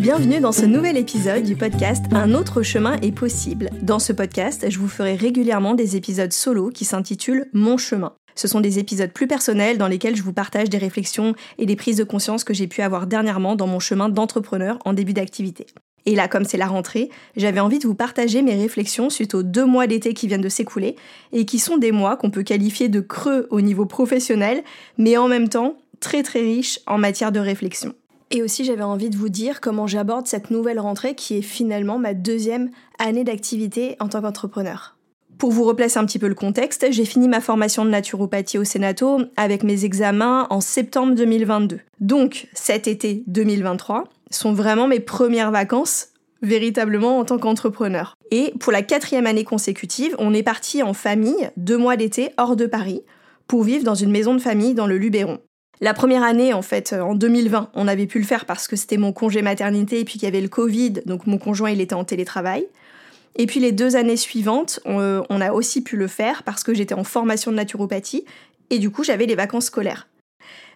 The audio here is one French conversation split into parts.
Bienvenue dans ce nouvel épisode du podcast Un autre chemin est possible. Dans ce podcast, je vous ferai régulièrement des épisodes solo qui s'intitulent Mon chemin. Ce sont des épisodes plus personnels dans lesquels je vous partage des réflexions et des prises de conscience que j'ai pu avoir dernièrement dans mon chemin d'entrepreneur en début d'activité. Et là, comme c'est la rentrée, j'avais envie de vous partager mes réflexions suite aux deux mois d'été qui viennent de s'écouler et qui sont des mois qu'on peut qualifier de creux au niveau professionnel, mais en même temps très très riches en matière de réflexion. Et aussi, j'avais envie de vous dire comment j'aborde cette nouvelle rentrée qui est finalement ma deuxième année d'activité en tant qu'entrepreneur. Pour vous replacer un petit peu le contexte, j'ai fini ma formation de naturopathie au Sénato avec mes examens en septembre 2022. Donc, cet été 2023 sont vraiment mes premières vacances véritablement en tant qu'entrepreneur. Et pour la quatrième année consécutive, on est parti en famille, deux mois d'été, hors de Paris, pour vivre dans une maison de famille dans le Luberon. La première année, en fait, en 2020, on avait pu le faire parce que c'était mon congé maternité et puis qu'il y avait le Covid, donc mon conjoint, il était en télétravail. Et puis les deux années suivantes, on, on a aussi pu le faire parce que j'étais en formation de naturopathie et du coup, j'avais les vacances scolaires.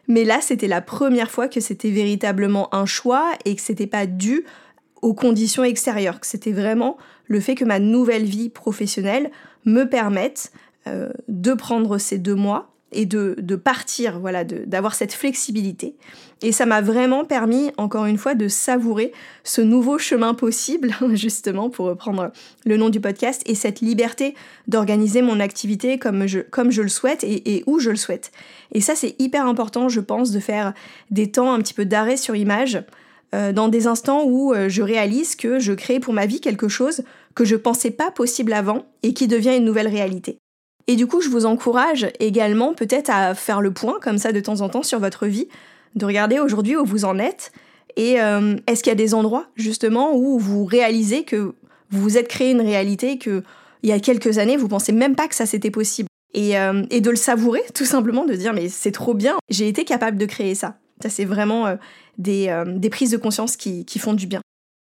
Mais là, c'était la première fois que c'était véritablement un choix et que c'était pas dû aux conditions extérieures, que c'était vraiment le fait que ma nouvelle vie professionnelle me permette euh, de prendre ces deux mois et de, partir, voilà, d'avoir cette flexibilité. Et ça m'a vraiment permis, encore une fois, de savourer ce nouveau chemin possible, justement, pour reprendre le nom du podcast, et cette liberté d'organiser mon activité comme je, comme je le souhaite et, et où je le souhaite. Et ça, c'est hyper important, je pense, de faire des temps un petit peu d'arrêt sur image, euh, dans des instants où euh, je réalise que je crée pour ma vie quelque chose que je pensais pas possible avant et qui devient une nouvelle réalité. Et du coup, je vous encourage également peut-être à faire le point comme ça de temps en temps sur votre vie, de regarder aujourd'hui où vous en êtes et euh, est-ce qu'il y a des endroits justement où vous réalisez que vous vous êtes créé une réalité que il y a quelques années vous pensez même pas que ça c'était possible? Et, et, de le savourer tout simplement de dire mais c'est trop bien j'ai été capable de créer ça ça c'est vraiment euh, des, prises de conscience qui, qui font du bien.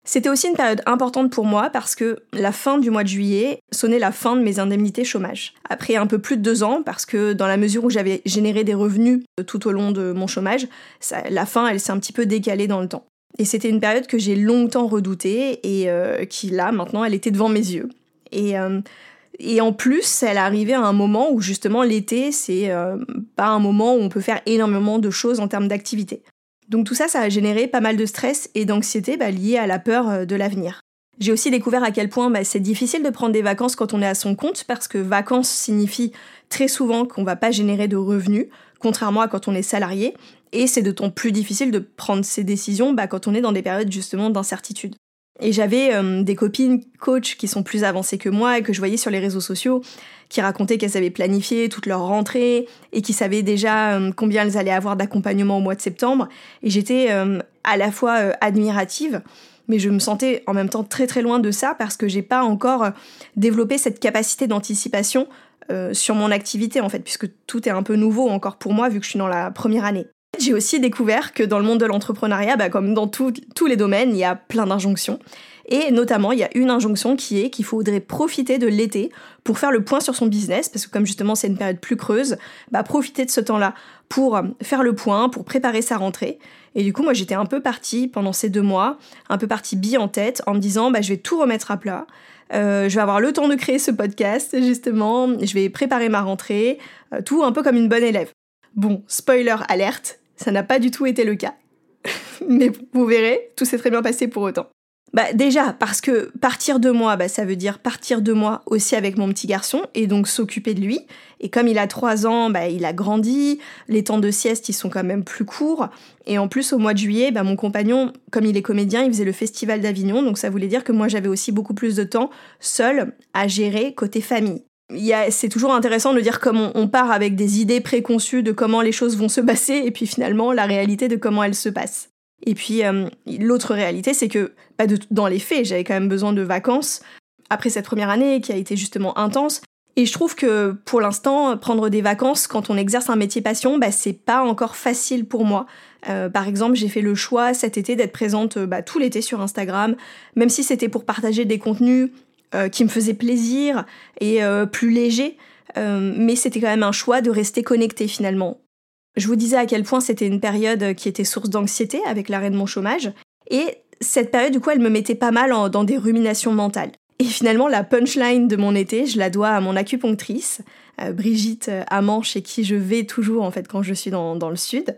C'était aussi une période importante pour moi parce que la fin du mois de juillet sonnait la fin de mes indemnités chômage. Après un peu plus de deux ans, parce que dans la mesure où j'avais généré des revenus tout au long de mon chômage, la fin elle s'est un petit peu décalée dans le temps. Et c'était une période que j'ai longtemps redoutée et euh, qui là maintenant elle était devant mes yeux. Et, euh, et en plus, elle arrivait à un moment où justement l'été c'est pas un moment où on peut faire énormément de choses en termes d'activité. Donc tout ça, ça a généré pas mal de stress et d'anxiété bah, liés à la peur euh, de l'avenir. J'ai aussi découvert à quel point bah, c'est difficile de prendre des vacances quand on est à son compte parce que vacances signifie très souvent qu'on va pas générer de revenus, contrairement à quand on est salarié, et c'est d'autant plus difficile de prendre ces décisions bah, quand on est dans des périodes justement d'incertitude. Et j'avais euh, des copines coach qui sont plus avancées que moi et que je voyais sur les réseaux sociaux qui racontaient qu'elles avaient planifié toute leur rentrée et qui savaient déjà euh, combien elles allaient avoir d'accompagnement au mois de septembre. Et j'étais euh, à la fois admirative, mais je me sentais en même temps très très loin de ça parce que j'ai pas encore développé cette capacité d'anticipation sur mon activité en fait, puisque tout est un peu nouveau encore pour moi vu que je suis dans la première année. J'ai aussi découvert que dans le monde de l'entrepreneuriat, bah, comme dans tous les domaines, il y a plein d'injonctions. Et notamment, il y a une injonction qui est qu'il faudrait profiter de l'été pour faire le point sur son business, parce que comme justement c'est une période plus creuse, bah, profiter de ce temps-là pour faire le point, pour préparer sa rentrée. Et du coup, moi, j'étais un peu partie pendant ces deux mois, un peu partie bille en tête, en me disant, bah, je vais tout remettre à plat. je vais avoir le temps de créer ce podcast, justement, je vais préparer ma rentrée, tout un peu comme une bonne élève. Bon, spoiler alerte, ça n'a pas du tout été le cas. Mais vous verrez, tout s'est très bien passé pour autant. Bah déjà, parce que partir de moi, bah, ça veut dire partir de moi aussi avec mon petit garçon et donc s'occuper de lui. Et comme il a trois ans, bah, il a grandi, les temps de sieste, ils sont quand même plus courts. Et en plus, au mois de juillet, bah, mon compagnon, comme il est comédien, il faisait le festival d'Avignon, donc ça voulait dire que moi j'avais aussi beaucoup plus de temps seul à gérer côté famille. C'est toujours intéressant de dire comment on part avec des idées préconçues de comment les choses vont se passer et puis finalement la réalité de comment elles se passent. Et puis euh, l'autre réalité, c'est que pas dans les faits, j'avais quand même besoin de vacances après cette première année qui a été justement intense. Et je trouve que pour l'instant, prendre des vacances quand on exerce un métier passion, bah, c'est pas encore facile pour moi. Euh, par exemple, j'ai fait le choix cet été d'être présente bah, tout l'été sur Instagram, même si c'était pour partager des contenus euh, qui me faisaient plaisir et plus légers. mais c'était quand même un choix de rester connecté finalement. Je vous disais à quel point c'était une période qui était source d'anxiété avec l'arrêt de mon chômage. Et cette période, du coup, elle me mettait pas mal dans des ruminations mentales. Et finalement, la punchline de mon été, je la dois à mon acupunctrice, euh, Brigitte Amant, chez qui je vais toujours en fait quand je suis dans, dans le sud.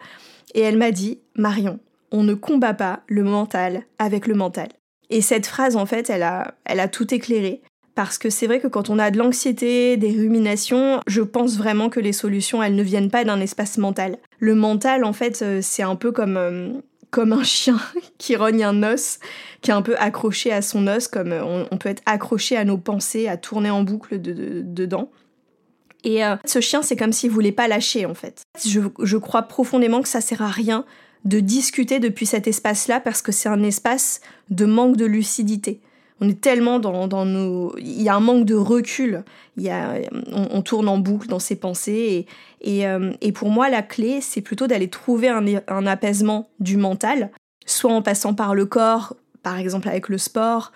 Et elle m'a dit, Marion, on ne combat pas le mental avec le mental. Et cette phrase, en fait, elle a, elle a tout éclairé. Parce que c'est vrai que quand on a de l'anxiété, des ruminations, je pense vraiment que les solutions, elles ne viennent pas d'un espace mental. Le mental, en fait, euh, c'est un peu comme, euh, comme un chien qui rogne un os, qui est un peu accroché à son os, comme euh, on, peut être accroché à nos pensées, à tourner en boucle dedans. Et ce chien, c'est comme s'il voulait pas lâcher, en fait. Je, je crois profondément que ça sert à rien de discuter depuis cet espace-là parce que c'est un espace de manque de lucidité on est tellement dans, dans, nos... Il y a un manque de recul, il y a, on, tourne en boucle dans ses pensées. Et, euh, et pour moi, la clé, c'est plutôt d'aller trouver un, un, apaisement du mental, soit en passant par le corps, par exemple avec le sport,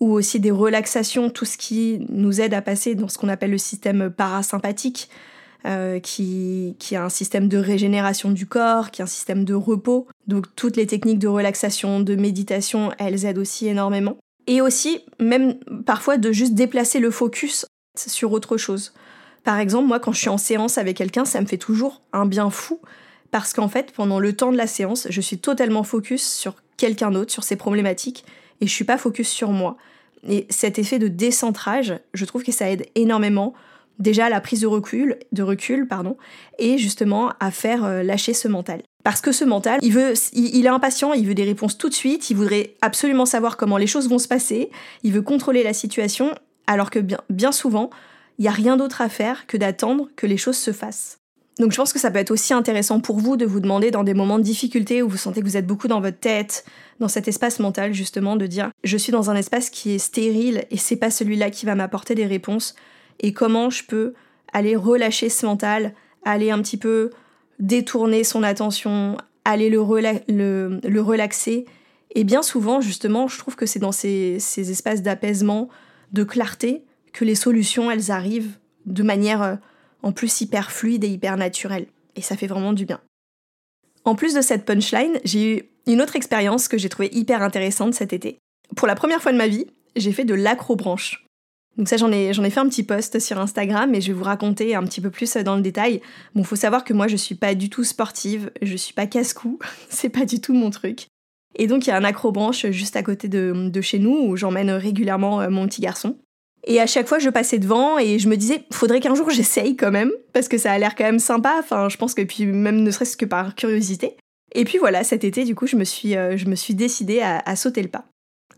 ou aussi des relaxations, tout ce qui nous aide à passer dans ce qu'on appelle le système parasympathique, euh, qui, qui a un système de régénération du corps, qui a un système de repos. Donc toutes les techniques de relaxation, de méditation, elles aident aussi énormément. Et aussi, même parfois, de juste déplacer le focus sur autre chose. Par exemple, moi, quand je suis en séance avec quelqu'un, ça me fait toujours un bien fou. Parce qu'en fait, pendant le temps de la séance, je suis totalement focus sur quelqu'un d'autre, sur ses problématiques, et je suis pas focus sur moi. Et cet effet de décentrage, je trouve que ça aide énormément déjà la prise de recul, de recul pardon, et justement à faire euh, lâcher ce mental. Parce que ce mental, il veut, il, est impatient, il veut des réponses tout de suite, il voudrait absolument savoir comment les choses vont se passer, il veut contrôler la situation, alors que bien, bien souvent, il n'y a rien d'autre à faire que d'attendre que les choses se fassent. Donc je pense que ça peut être aussi intéressant pour vous de vous demander dans des moments de difficulté où vous sentez que vous êtes beaucoup dans votre tête, dans cet espace mental justement, de dire je suis dans un espace qui est stérile et c'est pas celui-là qui va m'apporter des réponses et comment je peux aller relâcher ce mental, aller un petit peu détourner son attention, aller le, le, relaxer. Et bien souvent, justement, je trouve que c'est dans ces, ces espaces d'apaisement, de clarté, que les solutions, elles arrivent de manière euh, en plus hyper fluide et hyper naturelle. Et ça fait vraiment du bien. En plus de cette punchline, j'ai eu une autre expérience que j'ai trouvée hyper intéressante cet été. Pour la première fois de ma vie, j'ai fait de l'acrobranche. Donc ça, j'en ai, j'en ai fait un petit post sur Instagram et je vais vous raconter un petit peu plus dans le détail. Bon, faut savoir que moi, je suis pas du tout sportive, je suis pas casse-cou, c'est pas du tout mon truc. Et donc, il y a un acrobranche juste à côté de, de chez nous où j'emmène régulièrement euh, mon petit garçon. Et à chaque fois, je passais devant et je me disais, faudrait qu'un jour j'essaye quand même, parce que ça a l'air quand même sympa. Enfin, je pense que puis même ne serait-ce que par curiosité. Et puis voilà, cet été, du coup, je me suis, euh, je me suis décidée à sauter le pas.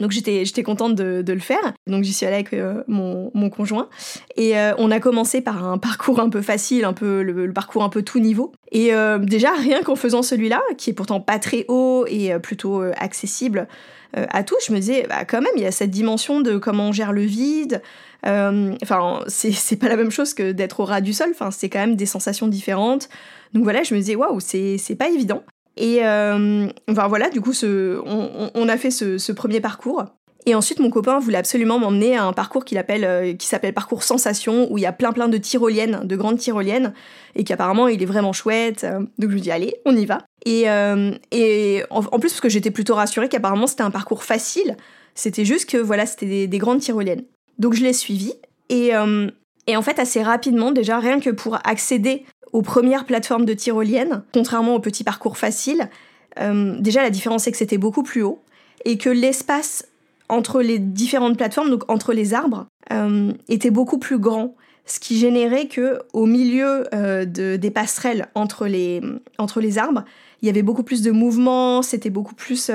Donc j'étais, j'étais contente de, le faire. Donc j'y suis allée avec euh, mon, mon, conjoint. Et euh, on a commencé par un parcours un peu facile, un peu le, parcours un peu tout niveau. Et euh, déjà, rien qu'en faisant celui-là, qui est pourtant pas très haut et plutôt accessible à tous, je me disais, bah, quand même, il y a cette dimension de comment on gère le vide. Enfin, c'est, c'est pas la même chose que d'être au ras du sol. Enfin, c'est quand même des sensations différentes. Donc voilà, je me disais, waouh, c'est, c'est pas évident. Et euh, voilà, du coup, on, a fait ce, premier parcours. Et ensuite, mon copain voulait absolument m'emmener à un parcours euh, qui s'appelle parcours sensation, où il y a plein plein de tyroliennes, de grandes tyroliennes, et qu'apparemment il est vraiment chouette. Donc je lui dis allez, on y va. Et, euh, en, plus parce que j'étais plutôt rassurée qu'apparemment c'était un parcours facile, c'était juste que voilà, c'était des, des, grandes tyroliennes. Donc je l'ai suivi euh, et en fait assez rapidement déjà rien que pour accéder aux premières plateformes de tyroliennes, contrairement au petit parcours facile, euh, déjà la différence c'est que c'était beaucoup plus haut et que l'espace entre les différentes plateformes, donc entre les arbres, euh, était beaucoup plus grand ce qui générait que au milieu de, des passerelles entre les, entre les arbres, il y avait beaucoup plus de mouvement, c'était beaucoup plus,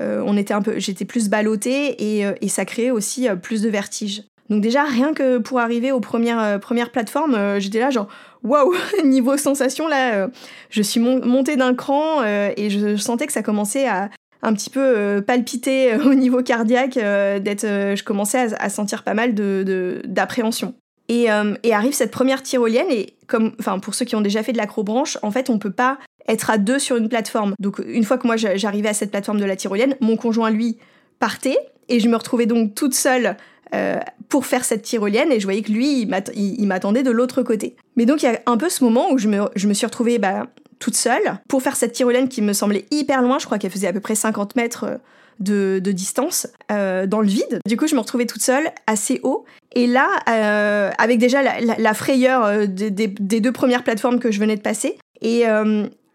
on était un peu, j'étais plus ballottée et, et ça créait aussi plus de vertige. Donc déjà, rien que pour arriver aux premières, euh, plateformes, euh, j'étais là genre, waouh, niveau sensation, là, euh, je suis montée d'un cran et je, sentais que ça commençait à un petit peu palpiter au niveau cardiaque, d'être, je commençais à, sentir pas mal de, d'appréhension. Et, et, arrive cette première tyrolienne et comme, enfin pour ceux qui ont déjà fait de l'acrobranche, en fait on peut pas être à deux sur une plateforme. Donc une fois que moi j'arrivais à cette plateforme de la tyrolienne, mon conjoint lui partait et je me retrouvais donc toute seule euh, pour faire cette tyrolienne et je voyais que lui, il m'attendait de l'autre côté. Mais donc il y a un peu ce moment où je me, suis retrouvée bah, toute seule pour faire cette tyrolienne qui me semblait hyper loin, je crois qu'elle faisait à peu près 50 mètres euh, de, distance euh, dans le vide. Du coup, je me retrouvais toute seule, assez haut. Et là, avec déjà la, frayeur des, des, deux premières plateformes que je venais de passer, et,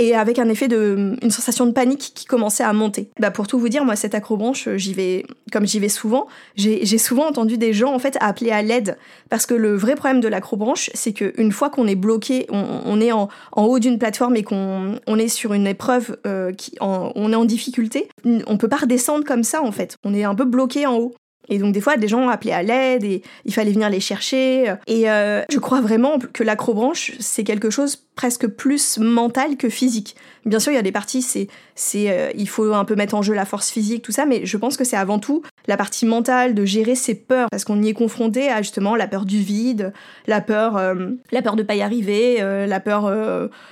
et avec un effet de une sensation de panique qui commençait à monter. Bah pour tout vous dire, moi cette acrobranche, j'y vais comme j'y vais souvent, j'ai souvent entendu des gens en fait appeler à l'aide parce que le vrai problème de l'acrobranche, c'est que une fois qu'on est bloqué, on, est en, en haut d'une plateforme et qu'on on est sur une épreuve euh, qui on est en difficulté, on peut pas redescendre comme ça en fait. On est un peu bloqué en haut. Et donc des fois, des gens appelaient à l'aide et il fallait venir les chercher. Et euh, je crois vraiment que l'acrobranche, c'est quelque chose presque plus mental que physique. Bien sûr, il y a des parties, c'est, c'est, euh, il faut un peu mettre en jeu la force physique, tout ça, mais je pense que c'est avant tout la partie mentale de gérer ses peurs, parce qu'on y est confronté à justement la peur du vide, la peur, euh, la peur de pas y arriver, la peur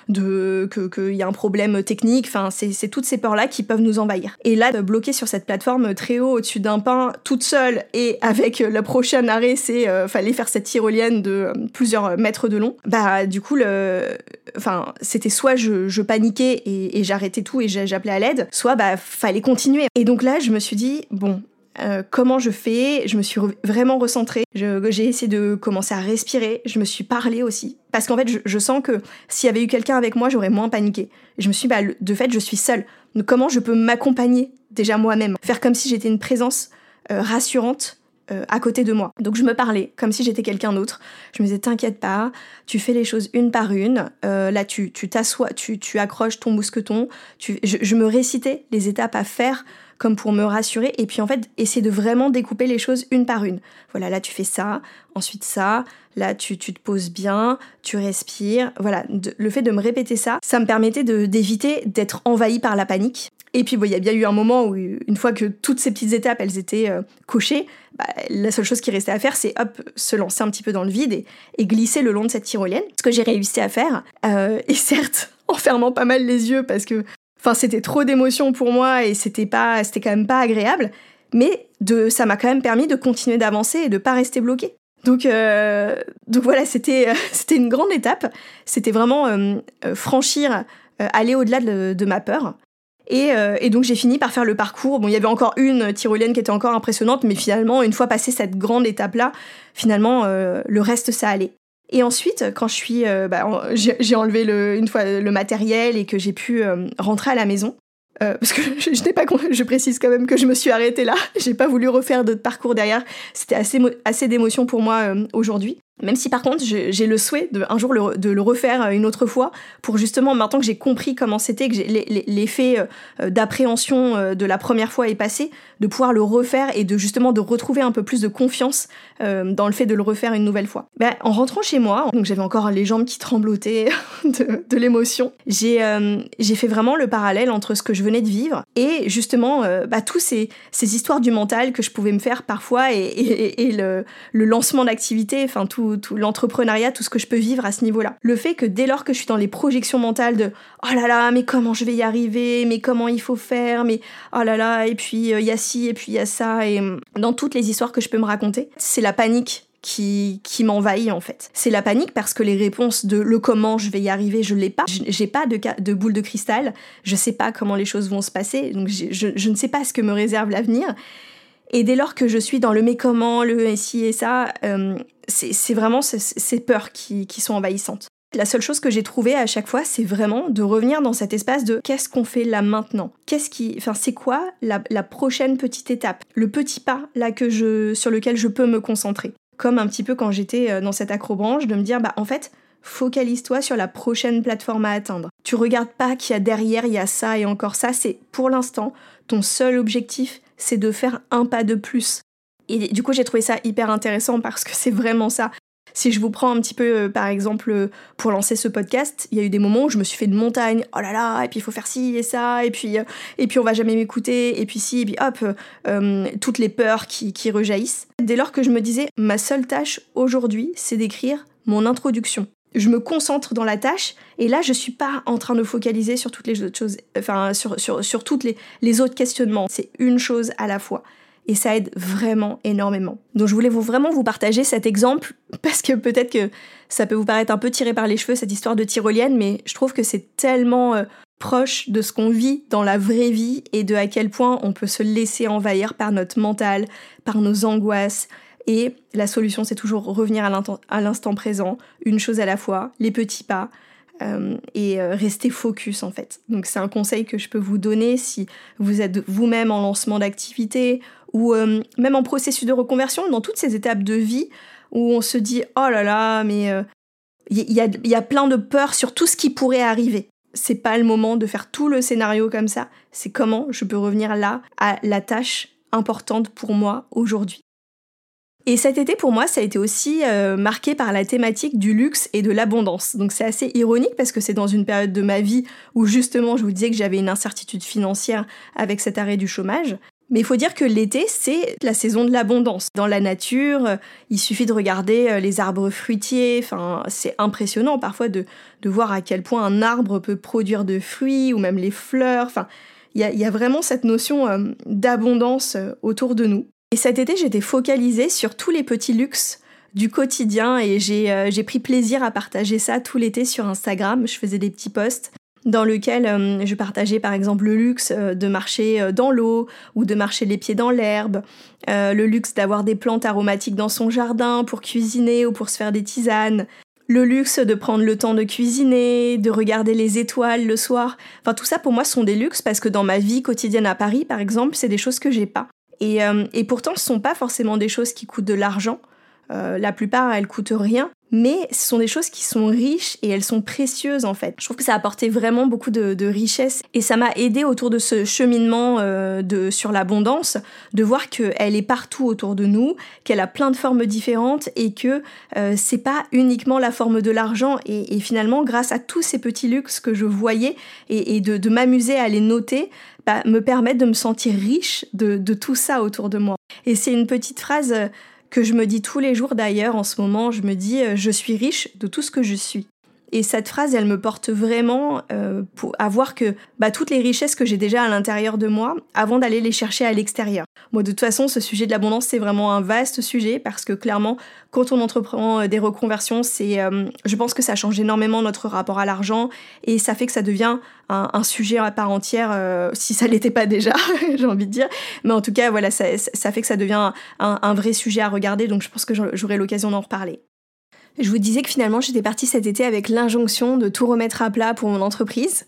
de qu'il y a un problème technique. Enfin, c'est, c'est toutes ces peurs-là qui peuvent nous envahir. Et là, bloquer sur cette plateforme très haut au-dessus d'un pain, toute seule et avec le prochain arrêt, c'est euh, fallait faire cette tyrolienne de euh, plusieurs mètres de long. Bah du coup, le, enfin c'était soit je, paniquais et, j'arrêtais tout et j'appelais à l'aide, soit bah fallait continuer. Et donc là, je me suis dit bon. Euh, comment je fais? Je me suis vraiment recentrée. J'ai essayé de commencer à respirer. Je me suis parlé aussi. Parce qu'en fait, je, sens que s'il y avait eu quelqu'un avec moi, j'aurais moins paniqué. je me suis dit, bah, de fait, je suis seule. Comment je peux m'accompagner déjà moi-même? Faire comme si j'étais une présence euh, rassurante euh, à côté de moi. Donc je me parlais comme si j'étais quelqu'un d'autre. Je me disais t'inquiète pas, tu fais les choses une par une. Euh, là tu t'assois, tu, tu, accroches ton mousqueton. Tu, je, me récitais les étapes à faire comme pour me rassurer et puis en fait essayer de vraiment découper les choses une par une. Voilà, là tu fais ça, ensuite ça, là tu, tu te poses bien, tu respires. Voilà, le fait de me répéter ça, ça me permettait d'éviter d'être envahi par la panique et puis, il y a bien eu un moment où, une fois que toutes ces petites étapes, elles étaient euh, cochées, bah, la seule chose qui restait à faire, c'est hop, se lancer un petit peu dans le vide et, glisser le long de cette tyrolienne. Ce que j'ai réussi à faire. Euh, et certes, en fermant pas mal les yeux parce que, enfin, c'était trop d'émotions pour moi et c'était pas, c'était quand même pas agréable. Mais de, ça m'a quand même permis de continuer d'avancer et de pas rester bloqué. Donc, euh, donc voilà, c'était, c'était une grande étape. C'était vraiment franchir, aller au-delà de, ma peur. Euh, et, donc j'ai fini par faire le parcours. Bon, il y avait encore une tyrolienne qui était encore impressionnante, mais finalement, une fois passé cette grande étape-là, finalement, euh, le reste, ça allait. Et ensuite, quand je suis, euh, bah, j'ai enlevé le, une fois le matériel et que j'ai pu rentrer à la maison, parce que je, je, pas, je précise quand même que je me suis arrêtée là. J'ai pas voulu refaire d'autres parcours derrière. C'était assez, assez pour moi aujourd'hui. Même si par contre j'ai le souhait de un jour de le refaire une autre fois pour justement maintenant que j'ai compris comment c'était, que l'effet euh, d'appréhension euh, de la première fois est passé, de pouvoir le refaire et de justement de retrouver un peu plus de confiance euh, dans le fait de le refaire une nouvelle fois. Ben, en rentrant chez moi, donc j'avais encore les jambes qui tremblotaient de, de l'émotion, j'ai j'ai fait vraiment le parallèle entre ce que je venais de vivre et justement bah, tous ces, ces histoires du mental que je pouvais me faire parfois et, et, et le, le lancement d'activité, enfin tout tout, l'entrepreneuriat, tout ce que je peux vivre à ce niveau-là. Le fait que dès lors que je suis dans les projections mentales de oh là là, mais comment je vais y arriver, mais comment il faut faire, mais oh là là, et puis euh, il y a ci, et puis il y a ça, et hum, dans toutes les histoires que je peux me raconter, c'est la panique qui, qui m'envahit en fait. C'est la panique parce que les réponses de le comment je vais y arriver, je l'ai pas. J'ai pas de, de boule de cristal, je sais pas comment les choses vont se passer, donc je, je ne sais pas ce que me réserve l'avenir. Et dès lors que je suis dans le mais comment, le si et ça, euh, c'est vraiment ces peurs qui, sont envahissantes. La seule chose que j'ai trouvée à chaque fois, c'est vraiment de revenir dans cet espace de qu'est-ce qu'on fait là maintenant? Qu'est-ce qui, enfin, c'est quoi la, prochaine petite étape? Le petit pas là sur lequel je peux me concentrer. Comme un petit peu quand j'étais euh, dans cette acrobranche, de me dire, bah en fait, focalise-toi sur la prochaine plateforme à atteindre. Tu regardes pas qu'il y a derrière, il y a ça et encore ça. C'est pour l'instant ton seul objectif, c'est de faire un pas de plus. Et du coup, j'ai trouvé ça hyper intéressant parce que c'est vraiment ça. Si je vous prends un petit peu, euh, par exemple, euh, pour lancer ce podcast, il y a eu des moments où je me suis fait de montagne. Oh là là, et puis il faut faire ci et ça, et puis, euh, et puis on va jamais m'écouter, et puis si, et puis hop, toutes les peurs qui, qui rejaillissent. Dès lors que je me disais, ma seule tâche aujourd'hui, c'est d'écrire mon introduction je me concentre dans la tâche et là je suis pas en train de focaliser sur toutes les autres choses, enfin sur, sur, sur toutes les, les autres questionnements. C'est une chose à la fois et ça aide vraiment énormément. Donc je voulais vous, vraiment vous partager cet exemple parce que peut-être que ça peut vous paraître un peu tiré par les cheveux cette histoire de tyrolienne, mais je trouve que c'est tellement euh, proche de ce qu'on vit dans la vraie vie et de à quel point on peut se laisser envahir par notre mental, par nos angoisses, et la solution, c'est toujours revenir à l'instant présent, une chose à la fois, les petits pas, euh, et euh, rester focus en fait. Donc c'est un conseil que je peux vous donner si vous êtes vous-même en lancement d'activité ou euh, même en processus de reconversion, dans toutes ces étapes de vie où on se dit oh là là, mais il y, y, a plein de peurs sur tout ce qui pourrait arriver. C'est pas le moment de faire tout le scénario comme ça. C'est comment je peux revenir là à la tâche importante pour moi aujourd'hui. Et cet été, pour moi, ça a été aussi euh, marqué par la thématique du luxe et de l'abondance. Donc c'est assez ironique parce que c'est dans une période de ma vie où justement je vous disais que j'avais une incertitude financière avec cet arrêt du chômage. Mais il faut dire que l'été, c'est la saison de l'abondance. Dans la nature, euh, il suffit de regarder euh, les arbres fruitiers. Enfin, c'est impressionnant parfois de, voir à quel point un arbre peut produire de fruits ou même les fleurs. Enfin, il y, a, vraiment cette notion d'abondance autour de nous. Et cet été, j'étais focalisée sur tous les petits luxes du quotidien et j'ai euh, pris plaisir à partager ça tout l'été sur Instagram. Je faisais des petits posts dans lesquels euh, je partageais par exemple le luxe euh, de marcher dans l'eau ou de marcher les pieds dans l'herbe, le luxe d'avoir des plantes aromatiques dans son jardin pour cuisiner ou pour se faire des tisanes, le luxe de prendre le temps de cuisiner, de regarder les étoiles le soir. Enfin tout ça pour moi sont des luxes parce que dans ma vie quotidienne à Paris par exemple, c'est des choses que j'ai pas. Euh, et, pourtant, ce sont pas forcément des choses qui coûtent de l'argent. Euh, la plupart, elles coûtent rien, mais ce sont des choses qui sont riches et elles sont précieuses en fait. Je trouve que ça a apporté vraiment beaucoup de, richesse et ça m'a aidé autour de ce cheminement euh, de, sur l'abondance, de voir qu'elle est partout autour de nous, qu'elle a plein de formes différentes et que c'est pas uniquement la forme de l'argent. Et, finalement, grâce à tous ces petits luxes que je voyais et, de, de m'amuser à les noter, bah, me permettre de me sentir riche de, tout ça autour de moi. Et c'est une petite phrase euh, que je me dis tous les jours d'ailleurs en ce moment, je me dis euh, je suis riche de tout ce que je suis. Et cette phrase, elle me porte vraiment euh, à voir que bah, toutes les richesses que j'ai déjà à l'intérieur de moi, avant d'aller les chercher à l'extérieur. Moi, de toute façon, ce sujet de l'abondance, c'est vraiment un vaste sujet parce que clairement, quand on entreprend euh, des reconversions, c'est, euh, je pense que ça change énormément notre rapport à l'argent et ça fait que ça devient un, sujet à part entière, si ça l'était pas déjà, j'ai envie de dire. Mais en tout cas, voilà, ça, ça fait que ça devient un, un vrai sujet à regarder. Donc, je pense que j'aurai l'occasion d'en reparler. Je vous disais que finalement j'étais partie cet été avec l'injonction de tout remettre à plat pour mon entreprise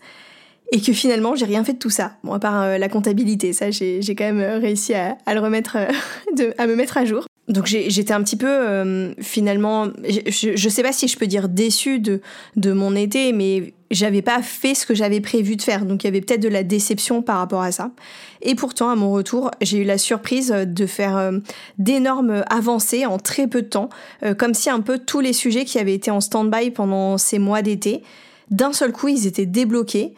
et que finalement j'ai rien fait de tout ça. Bon, à part euh, la comptabilité, ça j'ai quand même euh, réussi à, le remettre, euh, à me mettre à jour. Donc j'étais un petit peu finalement, je, je, sais pas si je peux dire déçue de, de mon été, mais j'avais pas fait ce que j'avais prévu de faire. Donc il y avait peut-être de la déception par rapport à ça. Et pourtant, à mon retour, j'ai eu la surprise de faire d'énormes avancées en très peu de temps, comme si un peu tous les sujets qui avaient été en stand-by pendant ces mois d'été d'un seul coup, ils étaient débloqués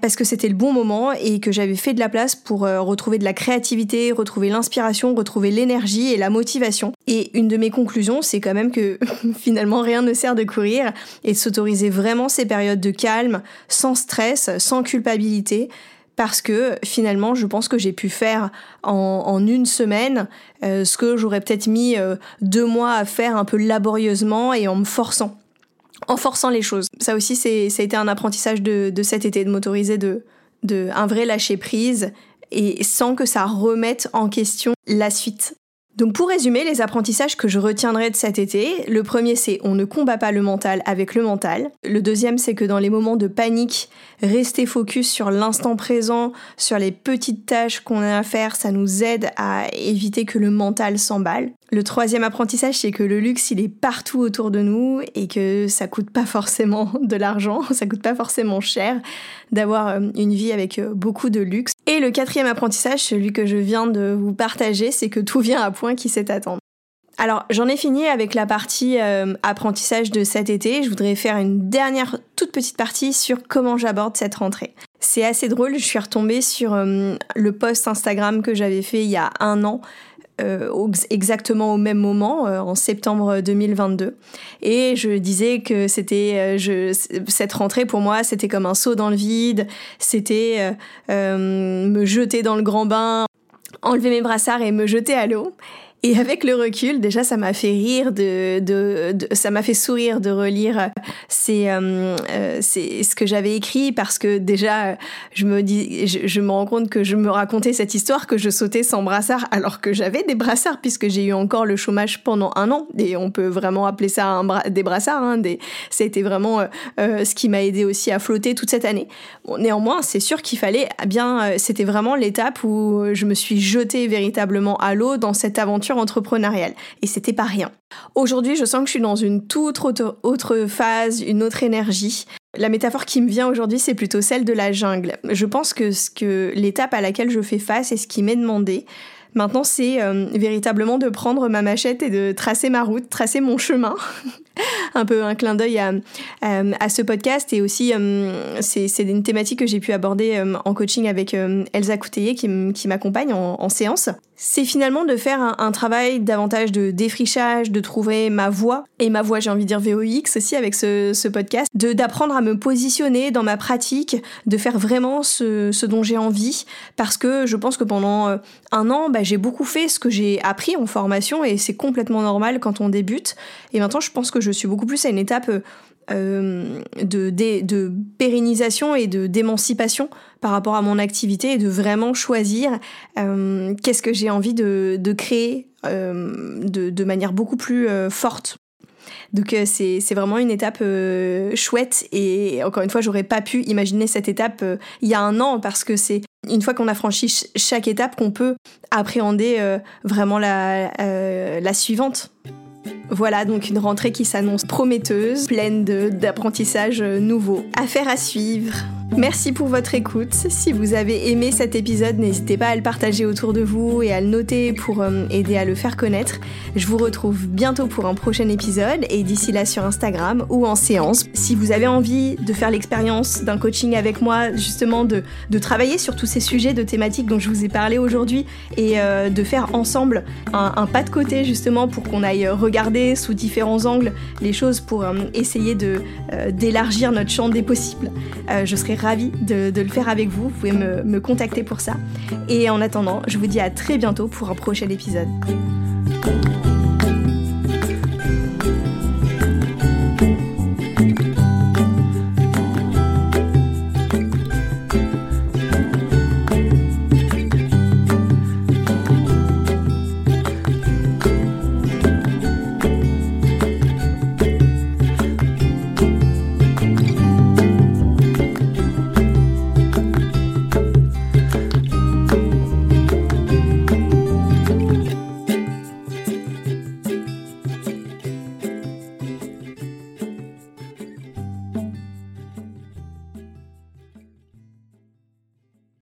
parce que c'était le bon moment et que j'avais fait de la place pour euh, retrouver de la créativité, retrouver l'inspiration, retrouver l'énergie et la motivation. Et une de mes conclusions, c'est quand même que finalement rien ne sert de courir et de s'autoriser vraiment ces périodes de calme, sans stress, sans culpabilité parce que finalement, je pense que j'ai pu faire en, une semaine euh, ce que j'aurais peut-être mis euh, deux mois à faire un peu laborieusement et en me forçant en forçant les choses. Ça aussi, c'est, ça a été un apprentissage de, cet été, de m'autoriser de, de un vrai lâcher prise et sans que ça remette en question la suite. Donc pour résumer, les apprentissages que je retiendrai de cet été, le premier c'est on ne combat pas le mental avec le mental. Le deuxième c'est que dans les moments de panique, rester focus sur l'instant présent, sur les petites tâches qu'on a à faire, ça nous aide à éviter que le mental s'emballe. Le troisième apprentissage, c'est que le luxe, il est partout autour de nous et que ça coûte pas forcément de l'argent, ça coûte pas forcément cher d'avoir euh, une vie avec euh, beaucoup de luxe. Et le quatrième apprentissage, celui que je viens de vous partager, c'est que tout vient à point qui sait attendre. Alors j'en ai fini avec la partie euh, apprentissage de cet été. Je voudrais faire une dernière toute petite partie sur comment j'aborde cette rentrée. C'est assez drôle, je suis retombée sur le post Instagram que j'avais fait il y a un an euh, exactement au même moment, euh, en septembre 2022. Et je disais que c'était, euh, cette rentrée pour moi, c'était comme un saut dans le vide, c'était me jeter dans le grand bain, enlever mes brassards et me jeter à l'eau. Et avec le recul, déjà, ça m'a fait rire, de, de, ça m'a fait sourire de relire c'est euh, euh ce que j'avais écrit parce que déjà, je me dis, je, me rends compte que je me racontais cette histoire que je sautais sans brassard alors que j'avais des brassards puisque j'ai eu encore le chômage pendant un an et on peut vraiment appeler ça un des brassards. Hein, des, ça vraiment euh, euh, ce qui m'a aidé aussi à flotter toute cette année. Bon, néanmoins, c'est sûr qu'il fallait bien, c'était vraiment l'étape où je me suis jetée véritablement à l'eau dans cette aventure entrepreneuriale. Et c'était pas rien. Aujourd'hui, je sens que je suis dans une toute autre, phase, une autre énergie. La métaphore qui me vient aujourd'hui, c'est plutôt celle de la jungle. Je pense que, ce que l'étape à laquelle je fais face et ce qui m'est demandé, Maintenant, c'est euh, véritablement de prendre ma machette et de tracer ma route, tracer mon chemin. un peu un clin d'œil à, à, ce podcast et aussi euh, c'est une thématique que j'ai pu aborder euh, en coaching avec Elsa Couteillé qui m'accompagne en, séance c'est finalement de faire un, travail davantage de défrichage, de trouver ma voix, et ma voix j'ai envie de dire VOX aussi avec ce, podcast, de d'apprendre à me positionner dans ma pratique, de faire vraiment ce, dont j'ai envie, parce que je pense que pendant euh, un an, bah, j'ai beaucoup fait ce que j'ai appris en formation, et c'est complètement normal quand on débute, et maintenant je pense que je suis beaucoup plus à une étape... Euh, euh, de, pérennisation et de d'émancipation par rapport à mon activité et de vraiment choisir euh, qu'est-ce que j'ai envie de, créer euh, de, manière beaucoup plus forte. Donc c'est vraiment une étape chouette et encore une fois j'aurais pas pu imaginer cette étape il y a un an parce que c'est une fois qu'on a franchi chaque étape qu'on peut appréhender vraiment la, la suivante. Voilà donc une rentrée qui s'annonce prometteuse, pleine d'apprentissages nouveaux. Affaire à suivre. Merci pour votre écoute. Si vous avez aimé cet épisode, n'hésitez pas à le partager autour de vous et à le noter pour euh, aider à le faire connaître. Je vous retrouve bientôt pour un prochain épisode et d'ici là sur Instagram ou en séance. Si vous avez envie de faire l'expérience d'un coaching avec moi, justement de, travailler sur tous ces sujets de thématiques dont je vous ai parlé aujourd'hui et euh, de faire ensemble un, pas de côté justement pour qu'on aille regarder sous différents angles les choses pour euh, essayer de d'élargir notre champ des possibles, je serai ravie de, le faire avec vous. Vous pouvez me, me contacter pour ça. Et en attendant, je vous dis à très bientôt pour un prochain épisode.